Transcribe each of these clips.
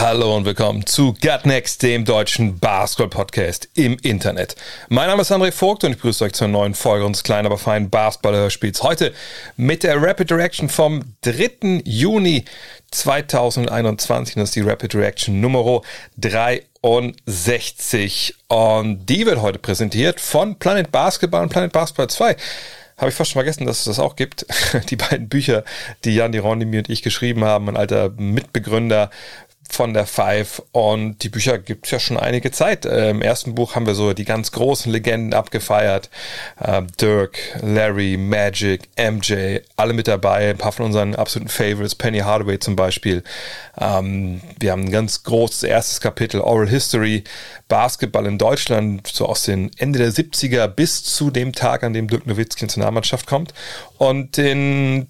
Hallo und willkommen zu Gut Next, dem deutschen Basketball-Podcast im Internet. Mein Name ist André Vogt und ich begrüße euch zur neuen Folge unseres kleinen, aber feinen Basketball-Hörspiels. Heute mit der Rapid Reaction vom 3. Juni 2021. Das ist die Rapid Reaction Nummer 63. Und die wird heute präsentiert von Planet Basketball und Planet Basketball 2 habe ich fast schon vergessen, dass es das auch gibt. Die beiden Bücher, die Jan Dirondimi und ich geschrieben haben, ein alter Mitbegründer von der Five und die Bücher gibt es ja schon einige Zeit. Äh, Im ersten Buch haben wir so die ganz großen Legenden abgefeiert. Äh, Dirk, Larry, Magic, MJ, alle mit dabei. Ein paar von unseren absoluten Favorites, Penny Hardaway zum Beispiel. Ähm, wir haben ein ganz großes erstes Kapitel, Oral History, Basketball in Deutschland, so aus den Ende der 70er bis zu dem Tag, an dem Dirk Nowitzki zur Nahmannschaft kommt. Und den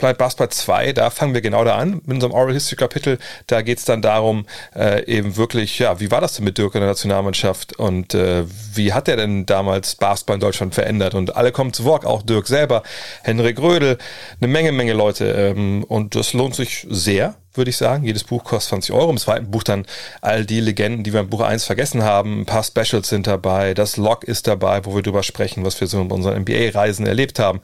Planet Basketball 2, da fangen wir genau da an, mit unserem Oral History Kapitel. Da geht es dann darum, äh, eben wirklich, ja, wie war das denn mit Dirk in der Nationalmannschaft und äh, wie hat er denn damals Basketball in Deutschland verändert? Und alle kommen zu Wort, auch Dirk selber, Henrik Rödel, eine Menge, Menge Leute. Ähm, und das lohnt sich sehr würde ich sagen. Jedes Buch kostet 20 Euro. Im zweiten Buch dann all die Legenden, die wir im Buch 1 vergessen haben. Ein paar Specials sind dabei. Das Log ist dabei, wo wir drüber sprechen, was wir so in unseren NBA-Reisen erlebt haben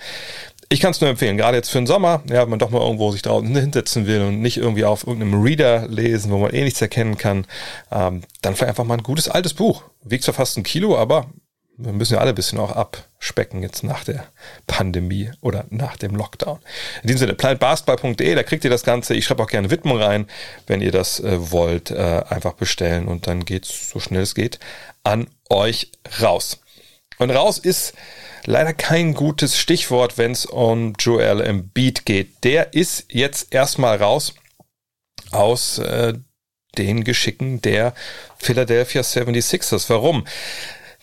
ich kann es nur empfehlen, gerade jetzt für den Sommer, ja, wenn man doch mal irgendwo sich draußen hinsetzen will und nicht irgendwie auf irgendeinem Reader lesen, wo man eh nichts erkennen kann, ähm, dann vielleicht einfach mal ein gutes altes Buch. Wiegt zwar fast ein Kilo, aber wir müssen ja alle ein bisschen auch abspecken jetzt nach der Pandemie oder nach dem Lockdown. In diesem Sinne, planetbasketball.de, da kriegt ihr das Ganze. Ich schreibe auch gerne Widmung rein, wenn ihr das äh, wollt. Äh, einfach bestellen und dann geht's so schnell es geht an euch raus. Und raus ist leider kein gutes Stichwort, wenn es um Joel Embiid geht. Der ist jetzt erstmal raus aus äh, den Geschicken der Philadelphia 76ers. Warum?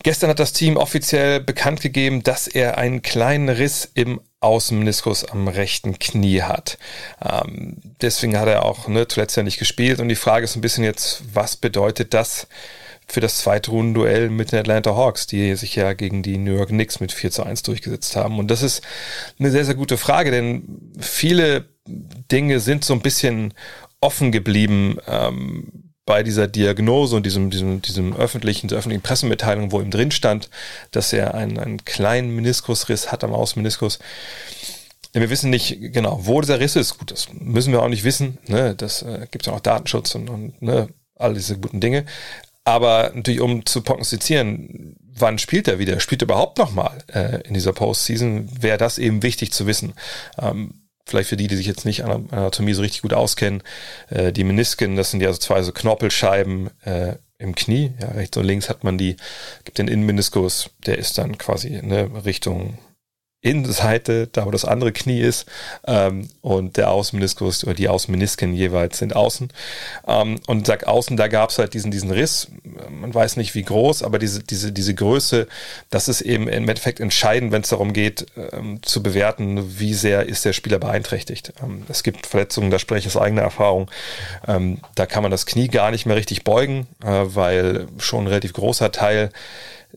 Gestern hat das Team offiziell bekannt gegeben, dass er einen kleinen Riss im Außenmeniskus am rechten Knie hat. Ähm, deswegen hat er auch ne, zuletzt ja nicht gespielt. Und die Frage ist ein bisschen jetzt, was bedeutet das für das zweite Rundenduell mit den Atlanta Hawks, die sich ja gegen die New York Knicks mit 4 zu 1 durchgesetzt haben. Und das ist eine sehr, sehr gute Frage, denn viele Dinge sind so ein bisschen offen geblieben ähm, bei dieser Diagnose und diesem, diesem, diesem öffentlichen, der öffentlichen Pressemitteilung, wo ihm drin stand, dass er einen, einen kleinen Meniskusriss hat am Außenmeniskus. Wir wissen nicht genau, wo dieser Riss ist. Gut, das müssen wir auch nicht wissen. Ne? Das äh, gibt ja auch Datenschutz und, und ne, all diese guten Dinge. Aber natürlich, um zu prognostizieren, wann spielt er wieder? Spielt er überhaupt nochmal äh, in dieser Postseason? Wäre das eben wichtig zu wissen. Ähm, vielleicht für die, die sich jetzt nicht an Anatomie so richtig gut auskennen. Äh, die Menisken, das sind ja so zwei so Knorpelscheiben äh, im Knie. Ja, rechts und links hat man die, gibt den Innenmeniskus, der ist dann quasi ne, Richtung Innenseite, da wo das andere Knie ist, ähm, und der Außenmeniskus oder die Außenmenisken jeweils sind außen. Ähm, und sag außen, da gab es halt diesen, diesen Riss. Man weiß nicht wie groß, aber diese, diese, diese Größe, das ist eben im Endeffekt entscheidend, wenn es darum geht, ähm, zu bewerten, wie sehr ist der Spieler beeinträchtigt. Ähm, es gibt Verletzungen, da spreche ich aus eigener Erfahrung. Ähm, da kann man das Knie gar nicht mehr richtig beugen, äh, weil schon ein relativ großer Teil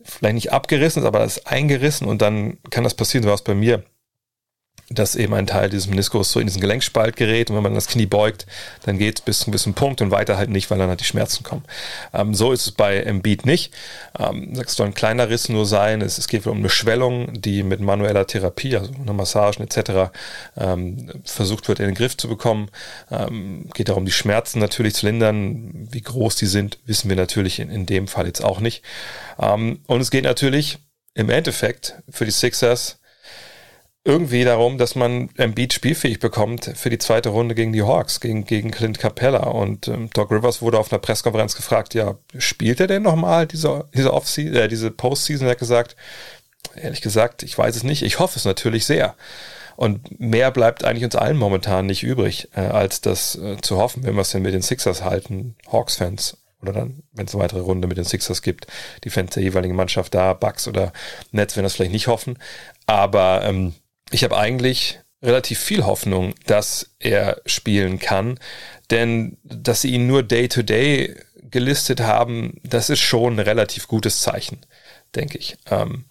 vielleicht nicht abgerissen ist, aber das ist eingerissen und dann kann das passieren, so war es bei mir dass eben ein Teil dieses Meniskus so in diesen Gelenkspalt gerät und wenn man das Knie beugt, dann geht es bis zu einem gewissen Punkt und weiter halt nicht, weil dann halt die Schmerzen kommen. Ähm, so ist es bei Embiid nicht. Ähm, es soll ein kleiner Riss nur sein. Es, es geht um eine Schwellung, die mit manueller Therapie, also einer Massagen etc. Ähm, versucht wird in den Griff zu bekommen. Ähm, geht darum, die Schmerzen natürlich zu lindern. Wie groß die sind, wissen wir natürlich in, in dem Fall jetzt auch nicht. Ähm, und es geht natürlich im Endeffekt für die Sixers irgendwie darum, dass man Embiid spielfähig bekommt für die zweite Runde gegen die Hawks, gegen, gegen Clint Capella. Und ähm, Doc Rivers wurde auf einer Pressekonferenz gefragt, ja, spielt er denn nochmal diese, diese Offseason, äh, diese Postseason? Er hat gesagt, ehrlich gesagt, ich weiß es nicht. Ich hoffe es natürlich sehr. Und mehr bleibt eigentlich uns allen momentan nicht übrig, äh, als das äh, zu hoffen, wenn wir es denn mit den Sixers halten, Hawks-Fans oder dann, wenn es eine weitere Runde mit den Sixers gibt, die Fans der jeweiligen Mannschaft da, Bucks oder Nets werden das vielleicht nicht hoffen. Aber ähm, ich habe eigentlich relativ viel Hoffnung, dass er spielen kann. Denn dass sie ihn nur Day-to-Day -Day gelistet haben, das ist schon ein relativ gutes Zeichen, denke ich. Ähm,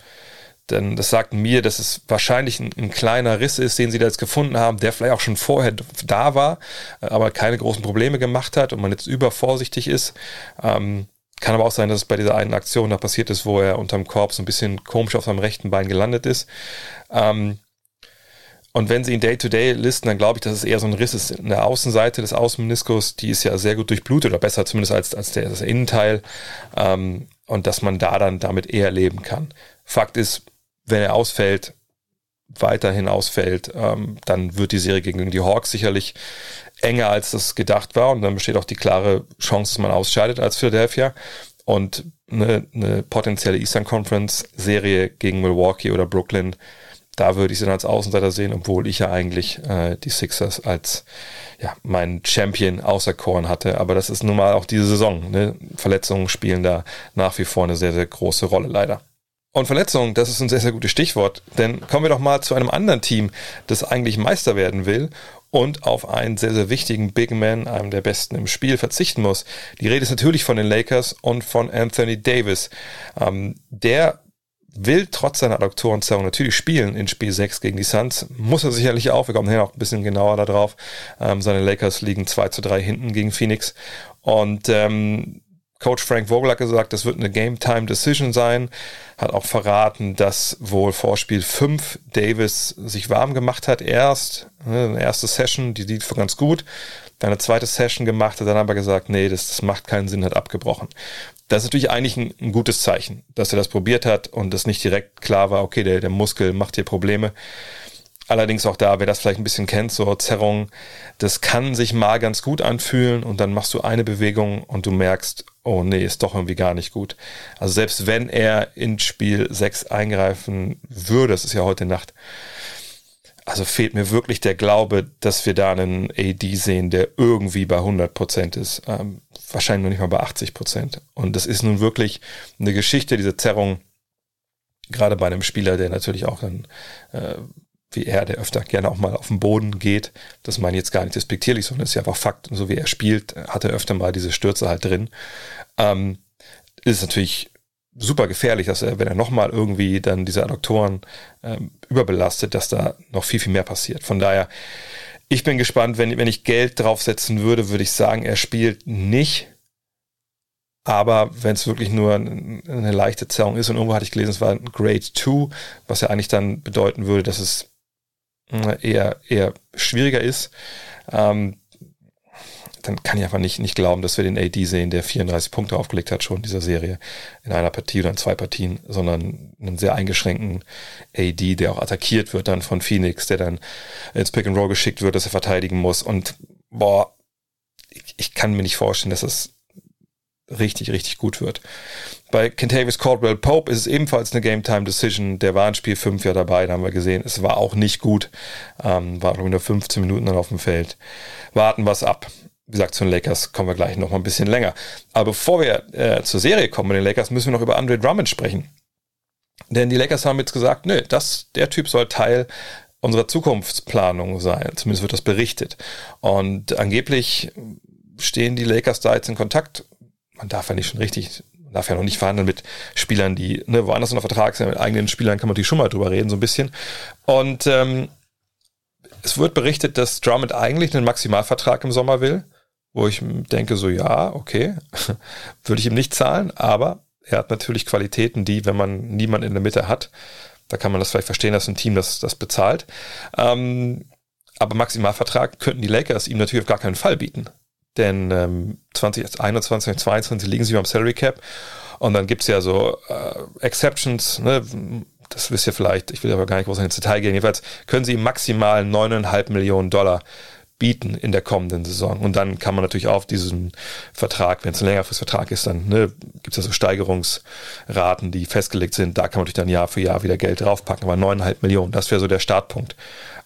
denn das sagt mir, dass es wahrscheinlich ein, ein, kleiner Riss ist, den sie da jetzt gefunden haben, der vielleicht auch schon vorher da war, aber keine großen Probleme gemacht hat und man jetzt übervorsichtig ist. Ähm, kann aber auch sein, dass es bei dieser einen Aktion da passiert ist, wo er unterm Korb so ein bisschen komisch auf seinem rechten Bein gelandet ist. Ähm, und wenn sie ihn Day-to-Day -Day listen, dann glaube ich, dass es eher so ein Riss ist in der Außenseite des Außenmeniskus. Die ist ja sehr gut durchblutet oder besser zumindest als, als der, das Innenteil. Ähm, und dass man da dann damit eher leben kann. Fakt ist, wenn er ausfällt, weiterhin ausfällt, ähm, dann wird die Serie gegen die Hawks sicherlich enger, als das gedacht war. Und dann besteht auch die klare Chance, dass man ausscheidet als Philadelphia. Und eine, eine potenzielle Eastern Conference Serie gegen Milwaukee oder Brooklyn da würde ich sie dann als Außenseiter sehen, obwohl ich ja eigentlich äh, die Sixers als ja, meinen Champion auserkoren hatte. Aber das ist nun mal auch diese Saison. Ne? Verletzungen spielen da nach wie vor eine sehr, sehr große Rolle, leider. Und Verletzungen, das ist ein sehr, sehr gutes Stichwort. Denn kommen wir doch mal zu einem anderen Team, das eigentlich Meister werden will und auf einen sehr, sehr wichtigen Big Man, einem der besten im Spiel, verzichten muss. Die Rede ist natürlich von den Lakers und von Anthony Davis. Ähm, der will trotz seiner Adduktorenzerrung natürlich spielen in Spiel 6 gegen die Suns. Muss er sicherlich auch. Wir kommen hier noch ein bisschen genauer darauf. Ähm, seine Lakers liegen 2 zu 3 hinten gegen Phoenix. Und ähm, Coach Frank Vogel hat gesagt, das wird eine Game-Time-Decision sein. Hat auch verraten, dass wohl vor Spiel 5 Davis sich warm gemacht hat. Erst, ne, eine erste Session, die lief ganz gut. Dann eine zweite Session gemacht, hat dann aber gesagt, nee, das, das macht keinen Sinn, hat abgebrochen. Das ist natürlich eigentlich ein, ein, gutes Zeichen, dass er das probiert hat und das nicht direkt klar war, okay, der, der Muskel macht hier Probleme. Allerdings auch da, wer das vielleicht ein bisschen kennt, so Zerrung, das kann sich mal ganz gut anfühlen und dann machst du eine Bewegung und du merkst, oh nee, ist doch irgendwie gar nicht gut. Also selbst wenn er in Spiel 6 eingreifen würde, das ist ja heute Nacht, also fehlt mir wirklich der Glaube, dass wir da einen AD sehen, der irgendwie bei 100 Prozent ist. Ähm, wahrscheinlich noch nicht mal bei 80 Prozent. Und das ist nun wirklich eine Geschichte, diese Zerrung, gerade bei einem Spieler, der natürlich auch dann, äh, wie er, der öfter gerne auch mal auf den Boden geht. Das meine ich jetzt gar nicht despektierlich, sondern ist ja einfach Fakt. Und so wie er spielt, hat er öfter mal diese Stürze halt drin. Ähm, ist natürlich super gefährlich, dass er, wenn er nochmal irgendwie dann diese Adduktoren ähm, überbelastet, dass da noch viel, viel mehr passiert. Von daher, ich bin gespannt, wenn, wenn ich Geld draufsetzen würde, würde ich sagen, er spielt nicht. Aber wenn es wirklich nur eine leichte Zerrung ist und irgendwo hatte ich gelesen, es war ein Grade 2, was ja eigentlich dann bedeuten würde, dass es äh, eher, eher schwieriger ist. Ähm, dann kann ich einfach nicht, nicht glauben, dass wir den AD sehen, der 34 Punkte aufgelegt hat schon in dieser Serie in einer Partie oder in zwei Partien, sondern einen sehr eingeschränkten AD, der auch attackiert wird dann von Phoenix, der dann ins Pick and Roll geschickt wird, dass er verteidigen muss und boah, ich, ich kann mir nicht vorstellen, dass es richtig, richtig gut wird. Bei Kentavious Caldwell Pope ist es ebenfalls eine Game Time Decision. Der war in Spiel 5 ja dabei, da haben wir gesehen. Es war auch nicht gut. Ähm, war nur 15 Minuten dann auf dem Feld. Warten wir es ab wie gesagt, zu den Lakers kommen wir gleich noch mal ein bisschen länger. Aber bevor wir äh, zur Serie kommen mit den Lakers, müssen wir noch über Andre Drummond sprechen. Denn die Lakers haben jetzt gesagt, nö, das, der Typ soll Teil unserer Zukunftsplanung sein. Zumindest wird das berichtet. Und angeblich stehen die Lakers da jetzt in Kontakt. Man darf ja nicht schon richtig, man darf ja noch nicht verhandeln mit Spielern, die ne, woanders unter Vertrag sind. Mit eigenen Spielern kann man natürlich schon mal drüber reden, so ein bisschen. Und ähm, es wird berichtet, dass Drummond eigentlich einen Maximalvertrag im Sommer will wo ich denke, so ja, okay, würde ich ihm nicht zahlen, aber er hat natürlich Qualitäten, die, wenn man niemand in der Mitte hat, da kann man das vielleicht verstehen, dass ein Team das, das bezahlt. Ähm, aber Maximalvertrag könnten die Lakers ihm natürlich auf gar keinen Fall bieten. Denn ähm, 2021 und 2022 liegen sie beim Salary Cap und dann gibt's ja so äh, Exceptions, ne? das wisst ihr vielleicht, ich will aber gar nicht groß ins Detail gehen. Jedenfalls können sie maximal 9,5 Millionen Dollar bieten in der kommenden Saison. Und dann kann man natürlich auf diesen Vertrag, wenn es ein längerfristiger Vertrag ist, dann ne, gibt es ja so Steigerungsraten, die festgelegt sind. Da kann man natürlich dann Jahr für Jahr wieder Geld draufpacken. Aber neuneinhalb Millionen, das wäre so der Startpunkt.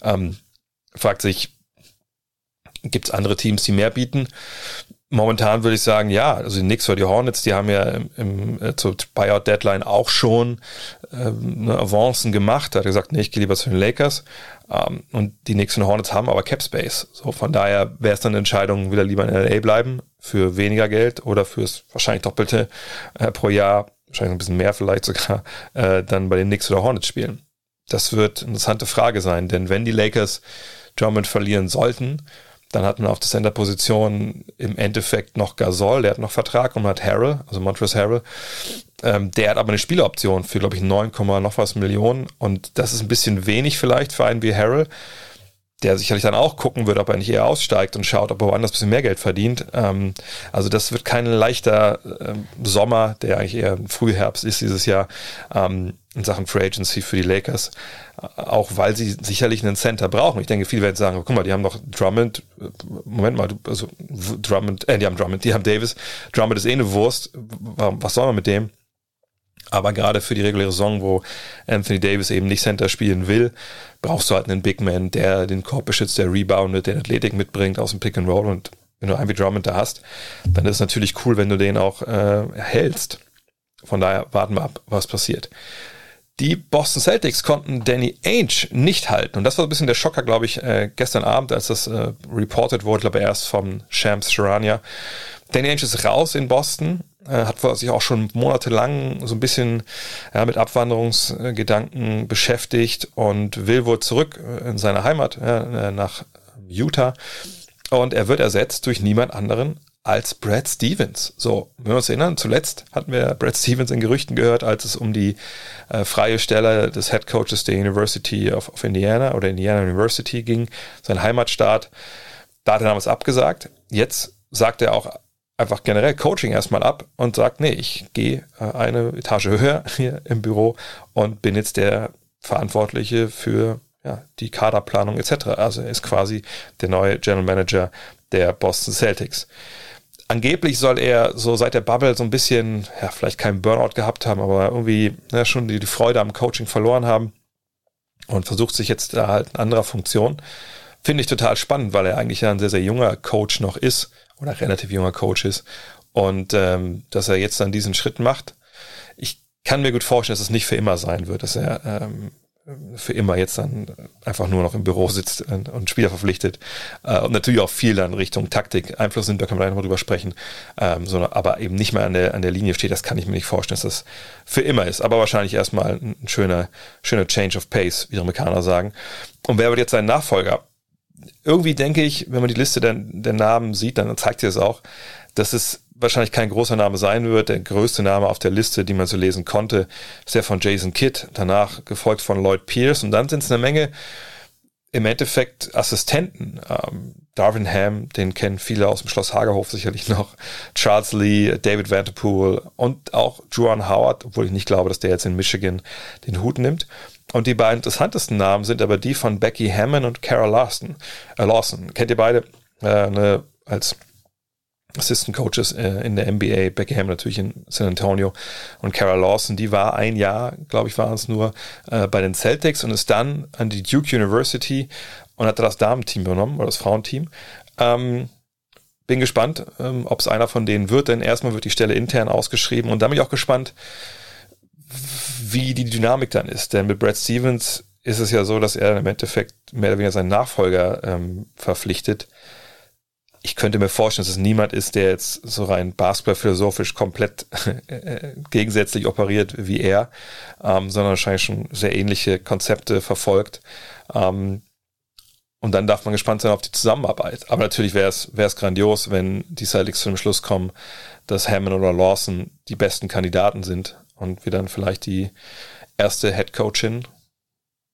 Ähm, fragt sich, gibt es andere Teams, die mehr bieten? Momentan würde ich sagen, ja, also die Knicks oder die Hornets, die haben ja im, im äh, zur Buyout-Deadline auch schon ähm, eine Avancen gemacht. Hat er gesagt, nee, ich gehe lieber zu den Lakers. Ähm, und die und Hornets haben aber Cap Space. So, von daher wäre es dann eine Entscheidung, wieder lieber in LA bleiben für weniger Geld oder fürs wahrscheinlich Doppelte äh, pro Jahr, wahrscheinlich ein bisschen mehr vielleicht sogar, äh, dann bei den Knicks oder Hornets spielen. Das wird eine interessante Frage sein, denn wenn die Lakers Drummond verlieren sollten, dann hat man auf der Center-Position im Endeffekt noch Gasol, der hat noch Vertrag und man hat Harrell, also Montrezl Harrell. Ähm, der hat aber eine Spieleroption für, glaube ich, 9, noch was Millionen. Und das ist ein bisschen wenig vielleicht für einen wie Harrell, der sicherlich dann auch gucken wird, ob er nicht eher aussteigt und schaut, ob er woanders ein bisschen mehr Geld verdient. Ähm, also das wird kein leichter äh, Sommer, der eigentlich eher Frühherbst ist dieses Jahr. Ähm, in Sachen Free Agency für die Lakers, auch weil sie sicherlich einen Center brauchen. Ich denke, viele werden sagen, guck mal, die haben doch Drummond, Moment mal, also Drummond, äh, die haben Drummond, die haben Davis, Drummond ist eh eine Wurst, was soll man mit dem? Aber gerade für die reguläre Saison, wo Anthony Davis eben nicht Center spielen will, brauchst du halt einen Big Man, der den Korb beschützt, der reboundet, der Athletik mitbringt aus dem Pick and Roll und wenn du einen wie Drummond da hast, dann ist es natürlich cool, wenn du den auch äh, hältst. Von daher warten wir ab, was passiert. Die Boston Celtics konnten Danny Ainge nicht halten. Und das war ein bisschen der Schocker, glaube ich, äh, gestern Abend, als das äh, reported wurde, glaube ich, erst vom Shams Sharania. Danny Ainge ist raus in Boston, äh, hat sich auch schon monatelang so ein bisschen ja, mit Abwanderungsgedanken beschäftigt und will wohl zurück äh, in seine Heimat äh, nach Utah. Und er wird ersetzt durch niemand anderen als Brad Stevens. So, wenn wir uns erinnern, zuletzt hatten wir Brad Stevens in Gerüchten gehört, als es um die äh, freie Stelle des Head Coaches der University of, of Indiana oder Indiana University ging, sein Heimatstaat. Da hat er damals abgesagt. Jetzt sagt er auch einfach generell Coaching erstmal ab und sagt, nee, ich gehe äh, eine Etage höher hier im Büro und bin jetzt der Verantwortliche für ja, die Kaderplanung etc. Also er ist quasi der neue General Manager der Boston Celtics. Angeblich soll er so seit der Bubble so ein bisschen, ja, vielleicht keinen Burnout gehabt haben, aber irgendwie ja, schon die, die Freude am Coaching verloren haben und versucht sich jetzt da halt in anderer Funktion. Finde ich total spannend, weil er eigentlich ja ein sehr, sehr junger Coach noch ist oder relativ junger Coach ist und ähm, dass er jetzt dann diesen Schritt macht. Ich kann mir gut vorstellen, dass es nicht für immer sein wird, dass er ähm, für immer jetzt dann einfach nur noch im Büro sitzt und Spieler verpflichtet. Äh, und natürlich auch viel dann Richtung Taktik Einfluss nimmt, da können wir gleich nochmal drüber sprechen, ähm, sondern aber eben nicht mehr an der, an der Linie steht, das kann ich mir nicht vorstellen, dass das für immer ist. Aber wahrscheinlich erstmal ein schöner, schöner Change of Pace, wie die Amerikaner sagen. Und wer wird jetzt sein Nachfolger? Irgendwie denke ich, wenn man die Liste der, der Namen sieht, dann zeigt sie es auch, dass es wahrscheinlich kein großer Name sein wird. Der größte Name auf der Liste, die man so lesen konnte, ist der von Jason Kidd, danach gefolgt von Lloyd Pierce und dann sind es eine Menge im Endeffekt Assistenten. Ähm, Darwin Ham, den kennen viele aus dem Schloss Hagerhof sicherlich noch, Charles Lee, David Vanderpool und auch Juan Howard, obwohl ich nicht glaube, dass der jetzt in Michigan den Hut nimmt. Und die beiden interessantesten Namen sind aber die von Becky Hammond und Carol Lawson. Äh, Lawson. Kennt ihr beide? Äh, eine, als Assistant Coaches äh, in der NBA, Beckham natürlich in San Antonio und Kara Lawson, die war ein Jahr, glaube ich, war es nur äh, bei den Celtics und ist dann an die Duke University und hat das Damenteam übernommen oder das Frauenteam. Ähm, bin gespannt, ähm, ob es einer von denen wird, denn erstmal wird die Stelle intern ausgeschrieben und da bin ich auch gespannt, wie die Dynamik dann ist. Denn mit Brad Stevens ist es ja so, dass er im Endeffekt mehr oder weniger seinen Nachfolger ähm, verpflichtet ich könnte mir vorstellen, dass es niemand ist, der jetzt so rein basketballphilosophisch komplett äh, gegensätzlich operiert wie er, ähm, sondern wahrscheinlich schon sehr ähnliche Konzepte verfolgt. Ähm, und dann darf man gespannt sein auf die Zusammenarbeit. Aber natürlich wäre es wäre es grandios, wenn die Celtics zu dem Schluss kommen, dass Hammond oder Lawson die besten Kandidaten sind und wir dann vielleicht die erste Head Coachin,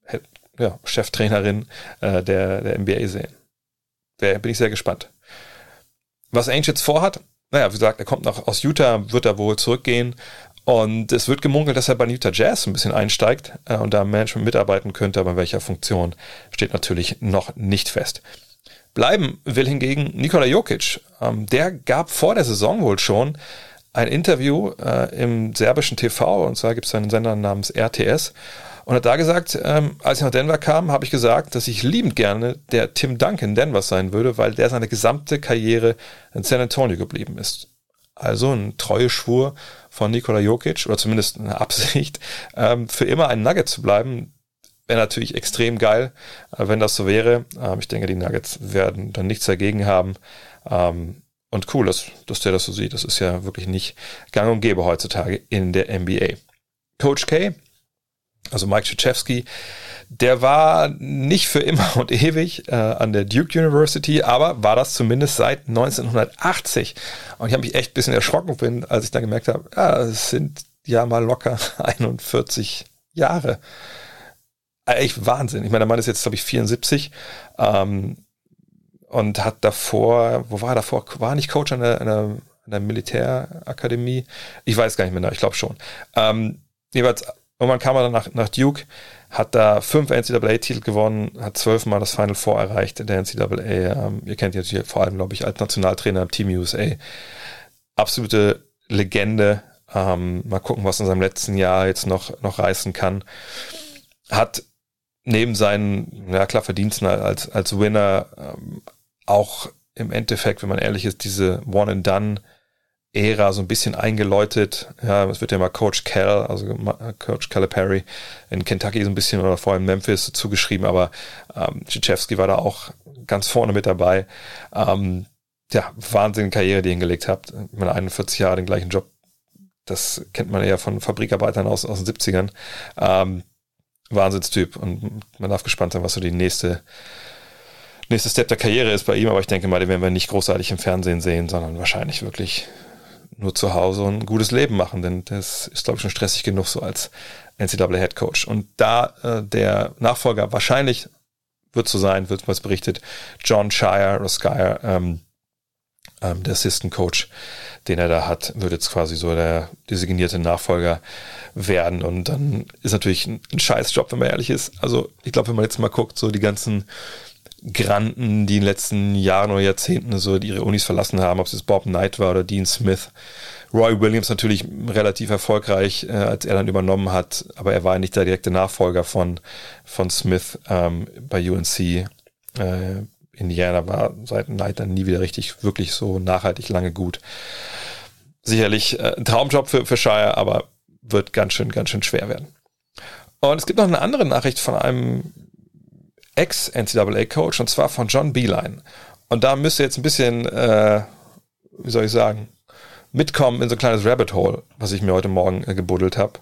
Head, ja, Cheftrainerin äh, der, der NBA sehen. Da bin ich sehr gespannt. Was Ainge jetzt vorhat, naja, wie gesagt, er kommt noch aus Utah, wird er wohl zurückgehen. Und es wird gemunkelt, dass er bei Utah Jazz ein bisschen einsteigt äh, und da im Management mitarbeiten könnte, aber in welcher Funktion steht natürlich noch nicht fest. Bleiben will hingegen Nikola Jokic. Ähm, der gab vor der Saison wohl schon ein Interview äh, im serbischen TV, und zwar gibt es einen Sender namens RTS. und hat da gesagt, ähm, als ich nach Denver kam, habe ich gesagt, dass ich liebend gerne der Tim Duncan Denver sein würde, weil der seine gesamte Karriere in San Antonio geblieben ist. Also ein treuer Schwur von Nikola Jokic oder zumindest eine Absicht, ähm, für immer ein Nugget zu bleiben. Wäre natürlich extrem geil, äh, wenn das so wäre. Ähm, ich denke, die Nuggets werden dann nichts dagegen haben. Ähm, und cool, dass, dass der das so sieht. Das ist ja wirklich nicht gang und gäbe heutzutage in der NBA. Coach K, also Mike Krzyzewski, der war nicht für immer und ewig äh, an der Duke University, aber war das zumindest seit 1980. Und ich habe mich echt ein bisschen erschrocken, bin, als ich dann gemerkt habe, ja, es sind ja mal locker 41 Jahre. Echt Wahnsinn. Ich meine, der Mann ist jetzt, glaube ich, 74 ähm, und hat davor, wo war er davor? War nicht Coach an der, an Militärakademie? Ich weiß gar nicht mehr, ich glaube schon. Ähm, jeweils, irgendwann kam er dann nach, nach Duke, hat da fünf NCAA-Titel gewonnen, hat zwölfmal das Final Four erreicht in der NCAA. Ähm, ihr kennt ihn natürlich vor allem, glaube ich, als Nationaltrainer im Team USA. Absolute Legende. Ähm, mal gucken, was in seinem letzten Jahr jetzt noch, noch reißen kann. Hat neben seinen, ja klar, Verdiensten als, als Winner ähm, auch im Endeffekt, wenn man ehrlich ist, diese One-and-Done Ära so ein bisschen eingeläutet. Ja, es wird ja mal Coach Cal, also Coach Calipari in Kentucky so ein bisschen oder vor allem Memphis zugeschrieben, aber ähm, Krzyzewski war da auch ganz vorne mit dabei. Ähm, ja, wahnsinnige Karriere, die ihr hingelegt habt. Ich meine, 41 Jahre den gleichen Job. Das kennt man ja von Fabrikarbeitern aus, aus den 70ern. Ähm, Wahnsinnstyp und man darf gespannt sein, was so die nächste nächste Step der Karriere ist bei ihm, aber ich denke mal, den werden wir nicht großartig im Fernsehen sehen, sondern wahrscheinlich wirklich nur zu Hause und ein gutes Leben machen, denn das ist, glaube ich, schon stressig genug so als NCAA Head Coach. Und da äh, der Nachfolger wahrscheinlich wird so sein, wird was berichtet, John Shire oder Skyer, ähm, ähm, der Assistant Coach, den er da hat, wird jetzt quasi so der designierte Nachfolger werden. Und dann ist natürlich ein, ein Scheißjob, wenn man ehrlich ist. Also ich glaube, wenn man jetzt mal guckt, so die ganzen Granten, die in den letzten Jahren oder Jahrzehnten so ihre Unis verlassen haben, ob es jetzt Bob Knight war oder Dean Smith. Roy Williams natürlich relativ erfolgreich, äh, als er dann übernommen hat, aber er war nicht der direkte Nachfolger von, von Smith ähm, bei UNC. Äh, Indiana war seit Knight dann nie wieder richtig, wirklich so nachhaltig lange gut. Sicherlich äh, ein Traumjob für, für Shire, aber wird ganz schön, ganz schön schwer werden. Und es gibt noch eine andere Nachricht von einem Ex-NCAA-Coach und zwar von John Beeline. Und da müsst ihr jetzt ein bisschen, äh, wie soll ich sagen, mitkommen in so ein kleines Rabbit Hole, was ich mir heute Morgen äh, gebuddelt habe.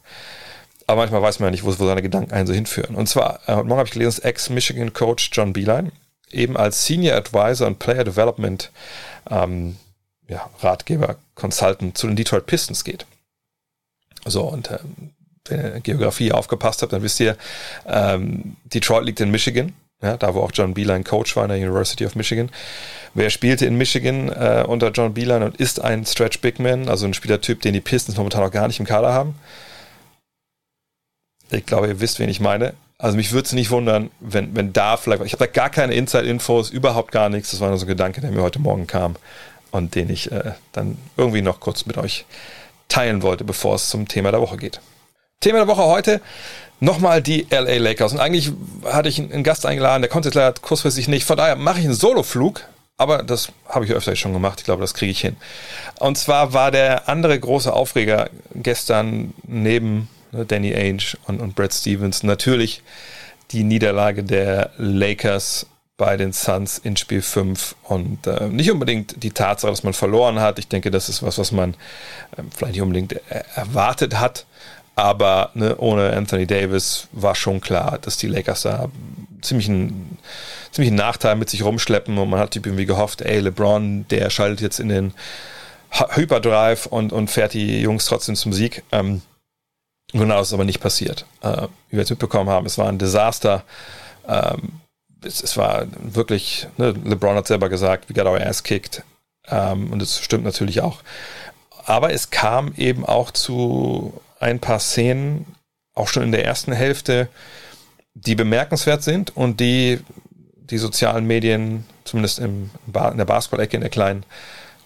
Aber manchmal weiß man ja nicht, wo, wo seine Gedanken einen so hinführen. Und zwar, äh, heute Morgen habe ich gelesen, Ex-Michigan-Coach John Beeline, eben als Senior Advisor und Player Development ähm, ja, Ratgeber, Consultant zu den Detroit Pistons geht. So, und ähm, wenn ihr Geografie aufgepasst habt, dann wisst ihr, ähm, Detroit liegt in Michigan ja, da wo auch John Beeline Coach war in der University of Michigan. Wer spielte in Michigan äh, unter John Beeline und ist ein Stretch Big Man, also ein Spielertyp, den die Pistons momentan noch gar nicht im Kader haben? Ich glaube, ihr wisst, wen ich meine. Also mich würde es nicht wundern, wenn, wenn da vielleicht, ich habe da gar keine Inside-Infos, überhaupt gar nichts. Das war nur so ein Gedanke, der mir heute Morgen kam und den ich äh, dann irgendwie noch kurz mit euch teilen wollte, bevor es zum Thema der Woche geht. Thema der Woche heute, nochmal die LA Lakers. Und eigentlich hatte ich einen Gast eingeladen, der konnte jetzt leider kurzfristig nicht. Von daher mache ich einen Soloflug. Aber das habe ich öfter schon gemacht. Ich glaube, das kriege ich hin. Und zwar war der andere große Aufreger gestern neben ne, Danny Ainge und, und Brad Stevens natürlich die Niederlage der Lakers bei den Suns in Spiel 5 und äh, nicht unbedingt die Tatsache, dass man verloren hat. Ich denke, das ist was, was man äh, vielleicht nicht unbedingt erwartet hat. Aber ne, ohne Anthony Davis war schon klar, dass die Lakers da ziemlich einen, ziemlich einen Nachteil mit sich rumschleppen und man hat irgendwie gehofft, ey, LeBron, der schaltet jetzt in den Hyperdrive und, und fährt die Jungs trotzdem zum Sieg. Ähm, genau, das ist aber nicht passiert. Äh, wie wir jetzt mitbekommen haben, es war ein Desaster. Ähm, es, es, war wirklich, ne, LeBron hat selber gesagt, we got our ass kicked. Ähm, und das stimmt natürlich auch. Aber es kam eben auch zu ein paar Szenen, auch schon in der ersten Hälfte, die bemerkenswert sind und die die sozialen Medien, zumindest im in der Basketball-Ecke in der kleinen,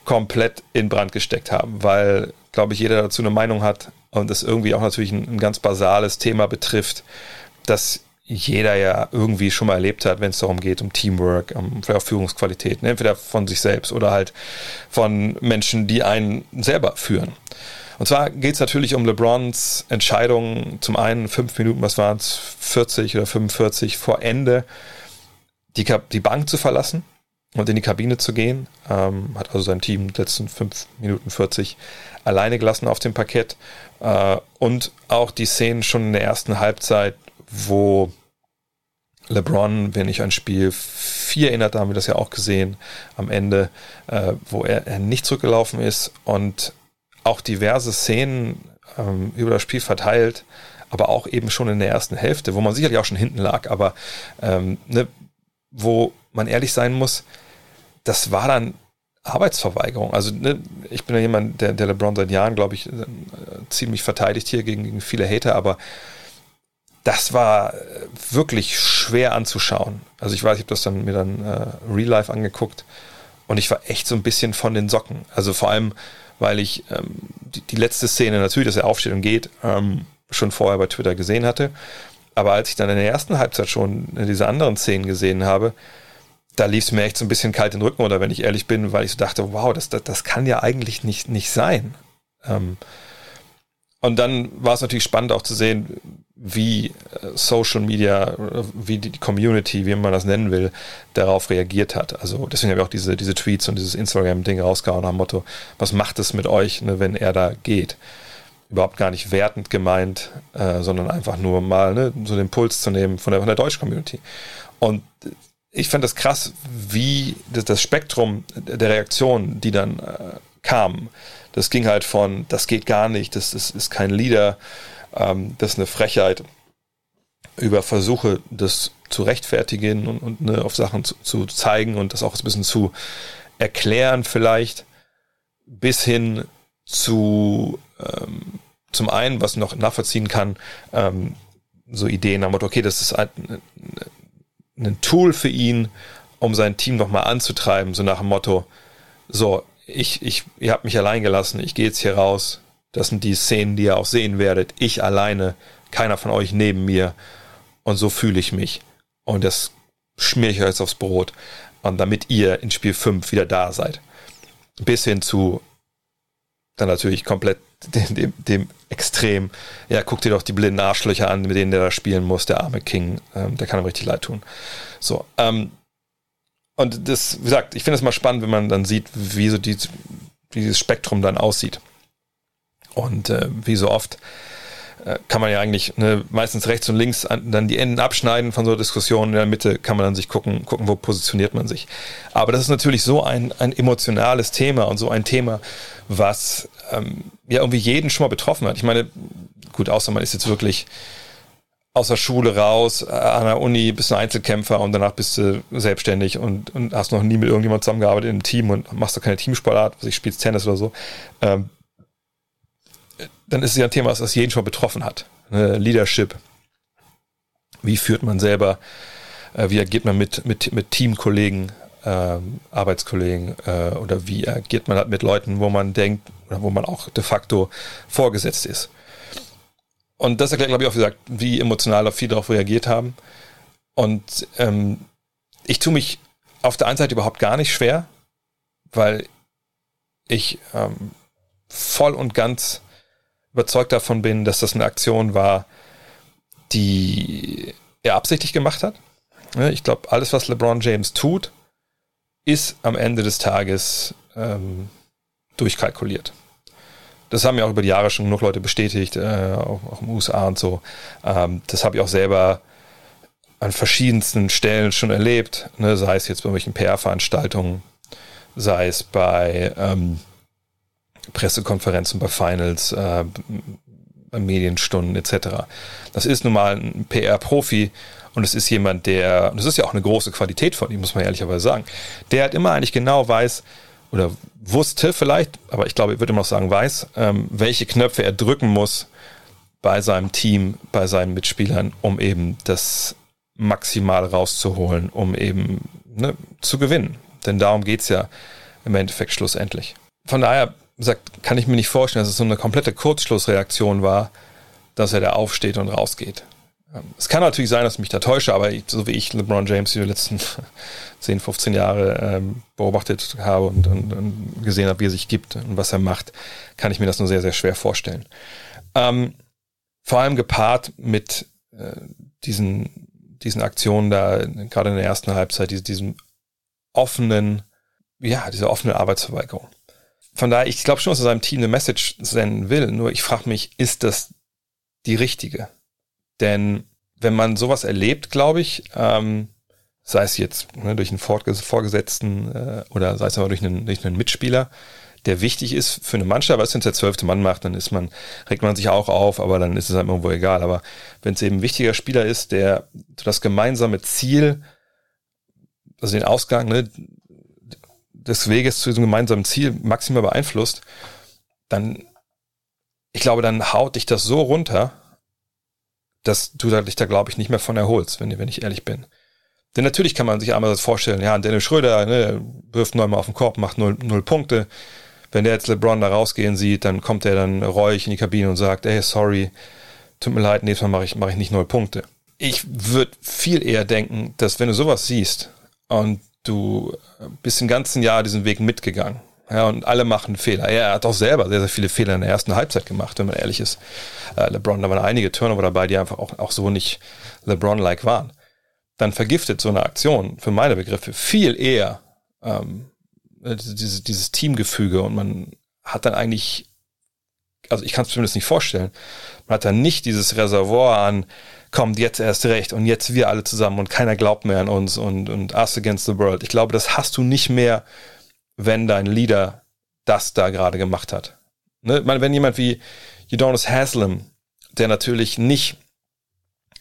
komplett in Brand gesteckt haben, weil, glaube ich, jeder dazu eine Meinung hat und das irgendwie auch natürlich ein, ein ganz basales Thema betrifft, das jeder ja irgendwie schon mal erlebt hat, wenn es darum geht, um Teamwork, um vielleicht auch Führungsqualität, ne? entweder von sich selbst oder halt von Menschen, die einen selber führen. Und zwar geht es natürlich um LeBrons Entscheidung, zum einen fünf Minuten, was waren es, 40 oder 45 vor Ende, die, die Bank zu verlassen und in die Kabine zu gehen. Ähm, hat also sein Team letzten fünf Minuten 40 alleine gelassen auf dem Parkett. Äh, und auch die Szenen schon in der ersten Halbzeit, wo LeBron, wenn ich ein Spiel 4 erinnert, da haben wir das ja auch gesehen, am Ende, äh, wo er, er, nicht zurückgelaufen ist und auch diverse Szenen ähm, über das Spiel verteilt, aber auch eben schon in der ersten Hälfte, wo man sicherlich auch schon hinten lag, aber ähm, ne, wo man ehrlich sein muss, das war dann Arbeitsverweigerung. Also ne, ich bin ja jemand, der, der LeBron seit Jahren, glaube ich, äh, ziemlich verteidigt hier gegen, gegen viele Hater, aber das war äh, wirklich schwer anzuschauen. Also ich weiß, ich habe das dann mir dann äh, Real Life angeguckt und ich war echt so ein bisschen von den Socken. Also vor allem, weil ich ähm, die, die, letzte Szene natürlich, dass er aufsteht und geht, ähm, schon vorher bei Twitter gesehen hatte. Aber als ich dann in der ersten Halbzeit schon diese anderen Szenen gesehen habe, da lief es mir echt so ein bisschen kalt in den Rücken, oder wenn ich ehrlich bin, weil ich so dachte, wow, das, das, das kann ja eigentlich nicht, nicht sein. Ähm, und dann war es natürlich spannend auch zu sehen, wie äh, Social Media, wie die Community, wie man das nennen will, darauf reagiert hat. Also deswegen habe ich auch diese, diese Tweets und dieses Instagram-Ding rausgehauen am Motto, was macht es mit euch, ne, wenn er da geht? Überhaupt gar nicht wertend gemeint, äh, sondern einfach nur mal ne, so den Puls zu nehmen von der, von der deutschen Community. Und ich fand das krass, wie das, das Spektrum der Reaktionen, die dann äh, kamen, das ging halt von, das geht gar nicht, das, das ist kein Leader, ähm, das ist eine Frechheit, über Versuche, das zu rechtfertigen und, und ne, auf Sachen zu, zu, zeigen und das auch ein bisschen zu erklären vielleicht, bis hin zu ähm, zum einen, was noch nachvollziehen kann, ähm, so Ideen am Motto, okay, das ist ein, ein Tool für ihn, um sein Team nochmal anzutreiben, so nach dem Motto, so, ich, ich, ihr habt mich allein gelassen, ich gehe jetzt hier raus. Das sind die Szenen, die ihr auch sehen werdet. Ich alleine, keiner von euch neben mir. Und so fühle ich mich. Und das schmier ich euch jetzt aufs Brot. Und damit ihr in Spiel 5 wieder da seid. Bis hin zu dann natürlich komplett dem, dem, dem Extrem. Ja, guck dir doch die blinden Arschlöcher an, mit denen der da spielen muss, der arme King. Ähm, der kann ihm richtig leid tun. So, ähm, und das, wie gesagt, ich finde es mal spannend, wenn man dann sieht, wie so die, wie dieses Spektrum dann aussieht. Und äh, wie so oft äh, kann man ja eigentlich ne, meistens rechts und links an, dann die Enden abschneiden von so Diskussionen. In der Mitte kann man dann sich gucken, gucken, wo positioniert man sich. Aber das ist natürlich so ein, ein emotionales Thema und so ein Thema, was ähm, ja irgendwie jeden schon mal betroffen hat. Ich meine, gut, außer man ist jetzt wirklich aus der Schule raus, äh, an der Uni bist du ein Einzelkämpfer und danach bist du selbstständig und, und hast noch nie mit irgendjemandem zusammengearbeitet im Team und machst du keine Teamsportart, was ich spielst Tennis oder so, ähm, dann ist es ja ein Thema, das jeden schon betroffen hat. Ne? Leadership. Wie führt man selber, äh, wie agiert man mit, mit, mit Teamkollegen, äh, Arbeitskollegen äh, oder wie agiert man halt mit Leuten, wo man denkt oder wo man auch de facto vorgesetzt ist. Und das erklärt, glaube ich, auch, wie gesagt, wie emotional viele darauf reagiert haben. Und ähm, ich tue mich auf der einen Seite überhaupt gar nicht schwer, weil ich ähm, voll und ganz überzeugt davon bin, dass das eine Aktion war, die er absichtlich gemacht hat. Ich glaube, alles, was LeBron James tut, ist am Ende des Tages ähm, durchkalkuliert das haben ja auch über die Jahre schon genug Leute bestätigt, äh, auch, auch im USA und so. Ähm, das habe ich auch selber an verschiedensten Stellen schon erlebt, ne? sei es jetzt bei irgendwelchen PR-Veranstaltungen, sei es bei ähm, Pressekonferenzen, bei Finals, äh, bei Medienstunden etc. Das ist nun mal ein PR-Profi und es ist jemand, der, und das ist ja auch eine große Qualität von ihm, muss man ehrlicherweise sagen, der halt immer eigentlich genau weiß, oder wusste vielleicht, aber ich glaube, ich würde immer noch sagen, weiß, ähm, welche Knöpfe er drücken muss bei seinem Team, bei seinen Mitspielern, um eben das maximal rauszuholen, um eben ne, zu gewinnen. Denn darum geht's ja im Endeffekt schlussendlich. Von daher sagt, kann ich mir nicht vorstellen, dass es so eine komplette Kurzschlussreaktion war, dass er da aufsteht und rausgeht. Es kann natürlich sein, dass ich mich da täusche, aber ich, so wie ich LeBron James die letzten 10, 15 Jahre ähm, beobachtet habe und, und, und, gesehen habe, wie er sich gibt und was er macht, kann ich mir das nur sehr, sehr schwer vorstellen. Ähm, vor allem gepaart mit äh, diesen, diesen Aktionen da, gerade in der ersten Halbzeit, diese, diesem offenen, ja, diese offene Arbeitsverweigerung. Von daher, ich glaube schon, dass er seinem Team eine Message senden will, nur ich frage mich, ist das die richtige? Denn wenn man sowas erlebt, glaube ich, ähm, sei es jetzt ne, durch einen Vorgesetzten äh, oder sei es aber durch einen, durch einen Mitspieler, der wichtig ist für eine Mannschaft, weil es wenn der zwölfte Mann macht, dann ist man, regt man sich auch auf, aber dann ist es halt irgendwo egal. Aber wenn es eben ein wichtiger Spieler ist, der das gemeinsame Ziel, also den Ausgang ne, des Weges zu diesem gemeinsamen Ziel maximal beeinflusst, dann, ich glaube, dann haut dich das so runter, dass du dich da, glaube ich, nicht mehr von erholst, wenn, wenn ich ehrlich bin. Denn natürlich kann man sich einmal vorstellen, ja, Dennis Schröder ne, wirft neunmal auf den Korb, macht null, null Punkte. Wenn der jetzt LeBron da rausgehen sieht, dann kommt er dann reuig in die Kabine und sagt, ey, sorry, tut mir leid, nächstes Mal mache ich, mach ich nicht null Punkte. Ich würde viel eher denken, dass wenn du sowas siehst und du bist im ganzen Jahr diesen Weg mitgegangen, ja, und alle machen Fehler. Er hat auch selber sehr, sehr viele Fehler in der ersten Halbzeit gemacht, wenn man ehrlich ist. Äh, LeBron, da waren einige Turnover dabei, die einfach auch, auch so nicht LeBron-like waren. Dann vergiftet so eine Aktion für meine Begriffe viel eher ähm, dieses, dieses Teamgefüge und man hat dann eigentlich, also ich kann es zumindest nicht vorstellen, man hat dann nicht dieses Reservoir an, kommt jetzt erst recht und jetzt wir alle zusammen und keiner glaubt mehr an uns und, und us against the world. Ich glaube, das hast du nicht mehr, wenn dein Leader das da gerade gemacht hat. Ne? meine, wenn jemand wie Udonis Haslam, der natürlich nicht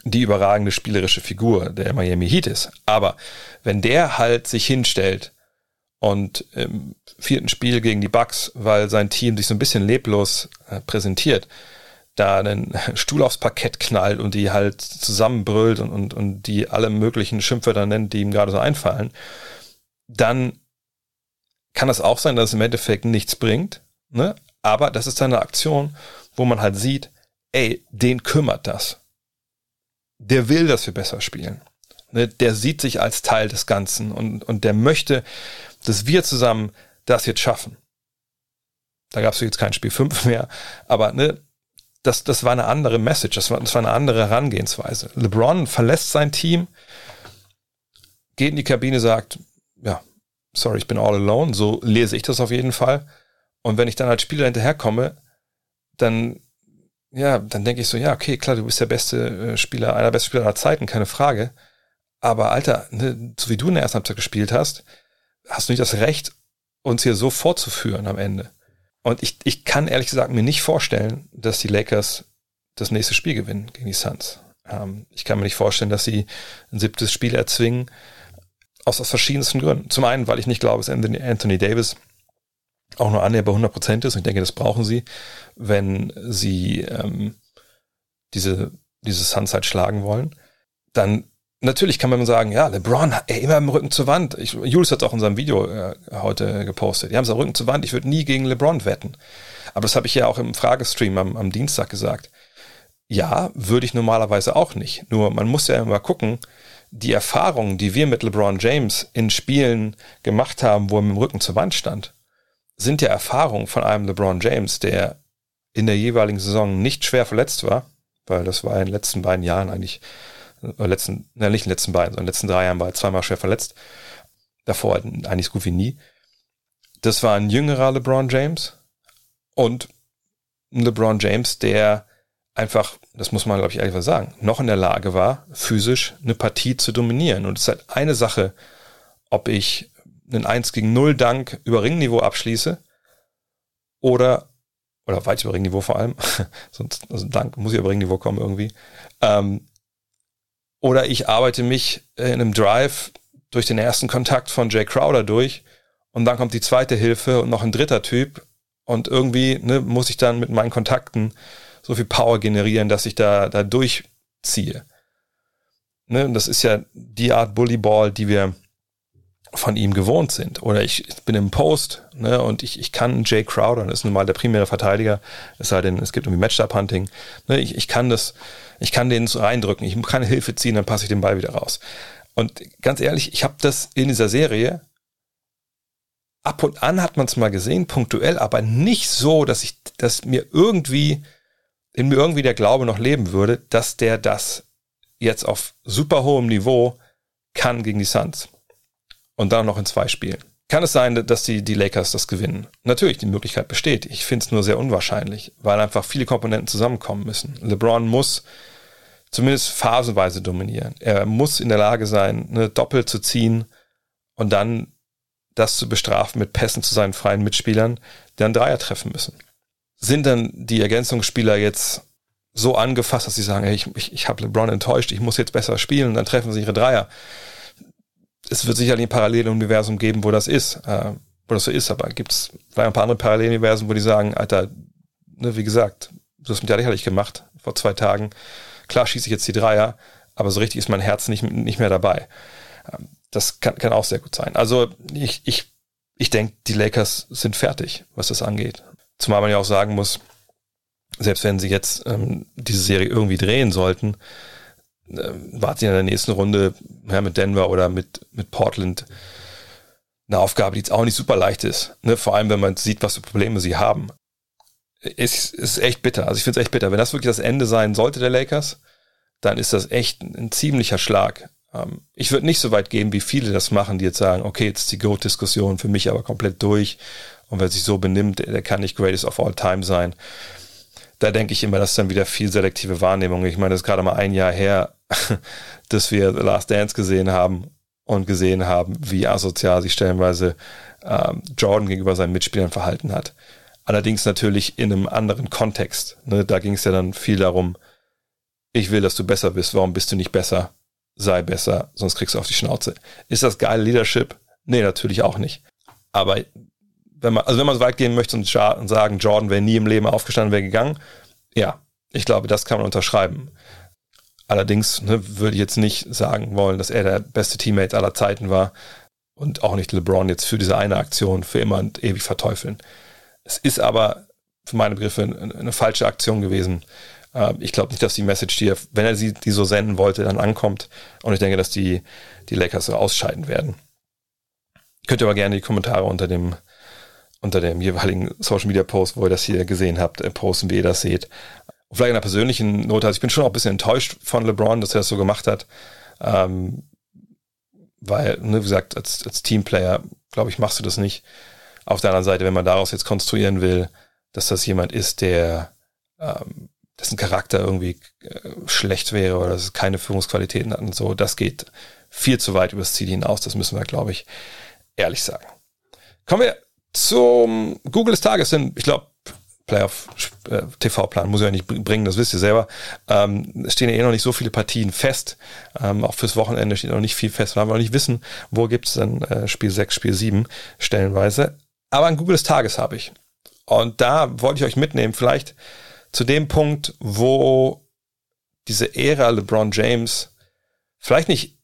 die überragende spielerische Figur der Miami Heat ist, aber wenn der halt sich hinstellt und im vierten Spiel gegen die Bucks, weil sein Team sich so ein bisschen leblos äh, präsentiert, da einen Stuhl aufs Parkett knallt und die halt zusammenbrüllt und, und, und die alle möglichen Schimpfwörter nennt, die ihm gerade so einfallen, dann kann das auch sein, dass es im Endeffekt nichts bringt, ne? aber das ist eine Aktion, wo man halt sieht, ey, den kümmert das. Der will, dass wir besser spielen. Ne? Der sieht sich als Teil des Ganzen und, und der möchte, dass wir zusammen das jetzt schaffen. Da gab es jetzt kein Spiel 5 mehr, aber ne, das, das war eine andere Message, das war, das war eine andere Herangehensweise. LeBron verlässt sein Team, geht in die Kabine, sagt, ja, sorry, ich bin all alone, so lese ich das auf jeden Fall. Und wenn ich dann als Spieler hinterherkomme, dann, ja, dann denke ich so, ja, okay, klar, du bist der beste äh, Spieler, einer der besten Spieler aller Zeiten, keine Frage. Aber Alter, ne, so wie du in der ersten Halbzeit gespielt hast, hast du nicht das Recht, uns hier so fortzuführen am Ende. Und ich, ich kann ehrlich gesagt mir nicht vorstellen, dass die Lakers das nächste Spiel gewinnen gegen die Suns. Ähm, ich kann mir nicht vorstellen, dass sie ein siebtes Spiel erzwingen, aus, aus verschiedensten Gründen. Zum einen, weil ich nicht glaube, dass Anthony, Davis auch nur annähernd bei 100 Prozent ist. Und ich denke, das brauchen sie, wenn sie ähm, diese, diese Sunset schlagen wollen. Dann natürlich kann man sagen, ja, LeBron, ey, immer im Rücken zur Wand. Ich, Jules hat auch in seinem Video äh, heute gepostet. Die haben es am Rücken zur Wand. Ich würde nie gegen LeBron wetten. Aber das habe ich ja auch im Fragestream am, am Dienstag gesagt. Ja, würde ich normalerweise auch nicht. Nur man muss ja immer gucken, die Erfahrungen, die wir mit LeBron James in Spielen gemacht haben, wo er mit dem Rücken zur Wand stand, sind ja Erfahrungen von einem LeBron James, der in der jeweiligen Saison nicht schwer verletzt war, weil das war in den letzten beiden Jahren eigentlich, äh, letzten, ne, nicht in den letzten beiden, sondern in den letzten drei Jahren war er zweimal schwer verletzt. Davor eigentlich so gut wie nie. Das war ein jüngerer LeBron James und ein LeBron James, der einfach, das muss man, glaube ich, ehrlich sagen, noch in der Lage war, physisch eine Partie zu dominieren. Und es ist halt eine Sache, ob ich einen 1 gegen 0 Dank über Ringniveau abschließe oder, oder weit über Ringniveau vor allem, sonst, also Dank muss ja über Ringniveau kommen irgendwie, ähm, oder ich arbeite mich in einem Drive durch den ersten Kontakt von Jay Crowder durch und dann kommt die zweite Hilfe und noch ein dritter Typ und irgendwie ne, muss ich dann mit meinen Kontakten so viel Power generieren, dass ich da, da durchziehe. Ne, und das ist ja die Art Bullyball, die wir von ihm gewohnt sind. Oder ich, bin im Post ne, und ich, ich kann Jay Crowder, das ist nun mal der primäre Verteidiger, es sei denn, es gibt irgendwie Matchup-Hunting. Ne, ich, ich kann das, ich kann den so reindrücken, ich kann Hilfe ziehen, dann passe ich den Ball wieder raus. Und ganz ehrlich, ich habe das in dieser Serie ab und an hat man es mal gesehen, punktuell, aber nicht so, dass ich, dass mir irgendwie, in mir irgendwie der Glaube noch leben würde, dass der das jetzt auf super hohem Niveau kann gegen die Suns. Und dann noch in zwei Spielen. Kann es sein, dass die, die Lakers das gewinnen? Natürlich, die Möglichkeit besteht. Ich finde es nur sehr unwahrscheinlich, weil einfach viele Komponenten zusammenkommen müssen. LeBron muss zumindest phasenweise dominieren. Er muss in der Lage sein, eine Doppel zu ziehen und dann das zu bestrafen mit Pässen zu seinen freien Mitspielern, die dann Dreier treffen müssen. Sind dann die Ergänzungsspieler jetzt so angefasst, dass sie sagen, hey, ich, ich, ich habe LeBron enttäuscht, ich muss jetzt besser spielen dann treffen sie ihre Dreier. Es wird sicherlich ein Paralleluniversum geben, wo das ist, äh, wo das so ist, aber gibt es vielleicht ein paar andere Paralleluniversen, wo die sagen, Alter, ne, wie gesagt, du hast mich ja lächerlich gemacht vor zwei Tagen. Klar schieße ich jetzt die Dreier, aber so richtig ist mein Herz nicht, nicht mehr dabei. Ähm, das kann, kann auch sehr gut sein. Also ich, ich, ich denke, die Lakers sind fertig, was das angeht. Zumal man ja auch sagen muss, selbst wenn sie jetzt ähm, diese Serie irgendwie drehen sollten, äh, warten sie in der nächsten Runde ja, mit Denver oder mit, mit Portland eine Aufgabe, die jetzt auch nicht super leicht ist. Ne? Vor allem, wenn man sieht, was für Probleme sie haben. Ist, ist echt bitter. Also ich finde es echt bitter. Wenn das wirklich das Ende sein sollte der Lakers, dann ist das echt ein ziemlicher Schlag ähm, ich würde nicht so weit gehen, wie viele das machen, die jetzt sagen, okay, jetzt ist die Goat-Diskussion für mich aber komplett durch. Und wer sich so benimmt, der kann nicht Greatest of All Time sein. Da denke ich immer, das ist dann wieder viel selektive Wahrnehmung. Ich meine, das ist gerade mal ein Jahr her, dass wir The Last Dance gesehen haben und gesehen haben, wie asozial sich stellenweise ähm, Jordan gegenüber seinen Mitspielern verhalten hat. Allerdings natürlich in einem anderen Kontext. Ne? Da ging es ja dann viel darum, ich will, dass du besser bist, warum bist du nicht besser? sei besser, sonst kriegst du auf die Schnauze. Ist das geile Leadership? Nee, natürlich auch nicht. Aber wenn man, also wenn man so weit gehen möchte und, sagen, Jordan wäre nie im Leben aufgestanden, wäre gegangen, ja, ich glaube, das kann man unterschreiben. Allerdings ne, würde ich jetzt nicht sagen wollen, dass er der beste Teammate aller Zeiten war und auch nicht LeBron jetzt für diese eine Aktion für immer und ewig verteufeln. Es ist aber für meine Begriffe eine, eine falsche Aktion gewesen. Äh, ich glaube nicht, dass die Message, die er, wenn er sie die so senden wollte, dann ankommt. Und ich denke, dass die, die Lakers so ausscheiden werden. Könnt ihr aber gerne die Kommentare unter dem, unter dem jeweiligen Social Media Post, wo ihr das hier gesehen habt, äh, posten, wie ihr das seht. Und vielleicht in einer persönlichen Note, also ich bin schon auch ein bisschen enttäuscht von LeBron, dass er das so gemacht hat. Ähm, weil, ne, wie gesagt, als, als Teamplayer, glaube ich, machst du das nicht. Auf der anderen Seite, wenn man daraus jetzt konstruieren will, dass das jemand ist, der ähm, dessen Charakter irgendwie äh, schlecht wäre oder dass es keine Führungsqualitäten hat und so, das geht viel zu weit übers Ziel hinaus. Das müssen wir, glaube ich, ehrlich sagen. Kommen wir zum Google des Tages, denn ich glaube, Playoff äh, muss ich ja nicht bringen, das wisst ihr selber. Ähm, es stehen ja eh noch nicht so viele Partien fest. Ähm, auch fürs Wochenende steht noch nicht viel fest, weil wir noch nicht wissen, wo gibt es denn äh, Spiel 6, Spiel 7 stellenweise. Aber ein Google des Tages habe ich. Und da wollte ich euch mitnehmen, vielleicht zu dem Punkt, wo diese Ära LeBron James vielleicht nicht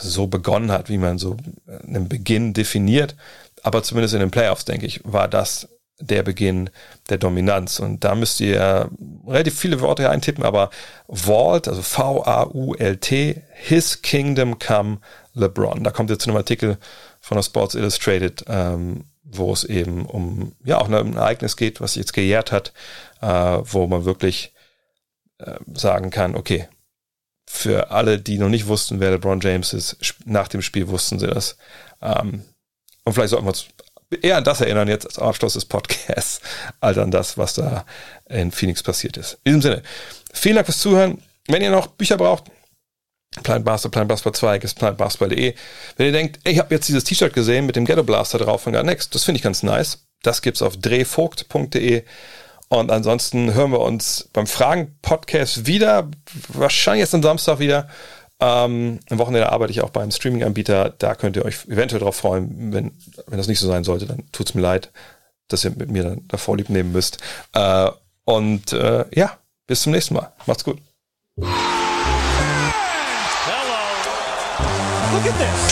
so begonnen hat, wie man so einen Beginn definiert, aber zumindest in den Playoffs, denke ich, war das der Beginn der Dominanz. Und da müsst ihr relativ viele Worte eintippen, aber Vault, also V-A-U-L-T, His Kingdom Come LeBron. Da kommt jetzt zu einem Artikel von der Sports Illustrated, ähm, wo es eben um ja auch ein Ereignis geht, was sich jetzt gejährt hat, äh, wo man wirklich äh, sagen kann, okay, für alle, die noch nicht wussten, wer LeBron James ist, nach dem Spiel wussten sie das. Ähm, und vielleicht sollten wir uns eher an das erinnern jetzt als Abschluss des Podcasts, als an das, was da in Phoenix passiert ist. In diesem Sinne, vielen Dank fürs Zuhören. Wenn ihr noch Bücher braucht, Planet Blaster, Planet Blaster 2, ist planetbasketball.de. Wenn ihr denkt, ey, ich habe jetzt dieses T-Shirt gesehen mit dem Ghetto Blaster drauf von Garnext, das finde ich ganz nice. Das gibt's auf drehvogt.de. Und ansonsten hören wir uns beim Fragen-Podcast wieder. Wahrscheinlich jetzt am Samstag wieder. Ähm, am Wochenende arbeite ich auch beim Streaming-Anbieter. Da könnt ihr euch eventuell darauf freuen. Wenn, wenn das nicht so sein sollte, dann tut's mir leid, dass ihr mit mir dann davor lieb nehmen müsst. Äh, und äh, ja, bis zum nächsten Mal. Macht's gut. Hello. Look at this.